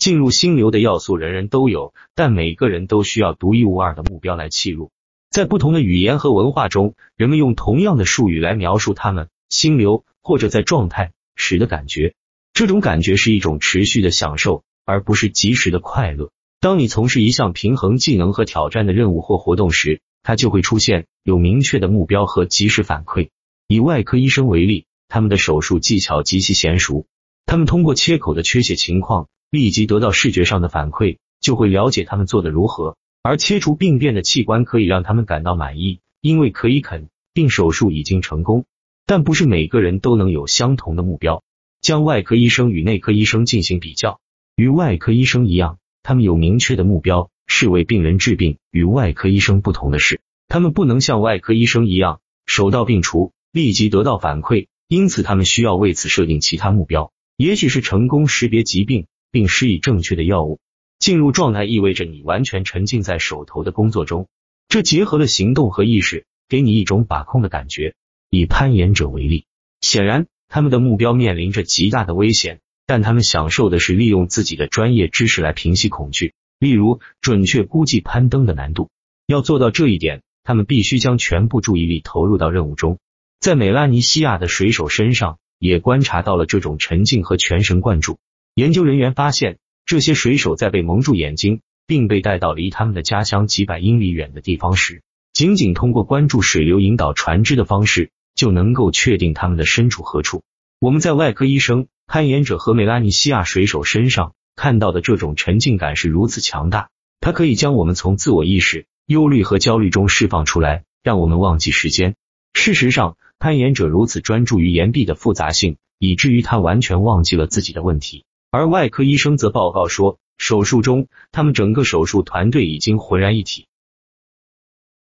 进入心流的要素人人都有，但每个人都需要独一无二的目标来切入。在不同的语言和文化中，人们用同样的术语来描述他们心流或者在状态时的感觉。这种感觉是一种持续的享受，而不是即时的快乐。当你从事一项平衡技能和挑战的任务或活动时，它就会出现有明确的目标和及时反馈。以外科医生为例，他们的手术技巧极其娴熟，他们通过切口的缺血情况立即得到视觉上的反馈，就会了解他们做的如何。而切除病变的器官可以让他们感到满意，因为可以肯定手术已经成功。但不是每个人都能有相同的目标。将外科医生与内科医生进行比较，与外科医生一样，他们有明确的目标，是为病人治病。与外科医生不同的是，他们不能像外科医生一样手到病除，立即得到反馈，因此他们需要为此设定其他目标，也许是成功识别疾病并施以正确的药物。进入状态意味着你完全沉浸在手头的工作中，这结合了行动和意识，给你一种把控的感觉。以攀岩者为例，显然。他们的目标面临着极大的危险，但他们享受的是利用自己的专业知识来平息恐惧，例如准确估计攀登的难度。要做到这一点，他们必须将全部注意力投入到任务中。在美拉尼西亚的水手身上，也观察到了这种沉静和全神贯注。研究人员发现，这些水手在被蒙住眼睛，并被带到离他们的家乡几百英里远的地方时，仅仅通过关注水流引导船只的方式。就能够确定他们的身处何处。我们在外科医生、攀岩者和美拉尼西亚水手身上看到的这种沉浸感是如此强大，它可以将我们从自我意识、忧虑和焦虑中释放出来，让我们忘记时间。事实上，攀岩者如此专注于岩壁的复杂性，以至于他完全忘记了自己的问题。而外科医生则报告说，手术中他们整个手术团队已经浑然一体，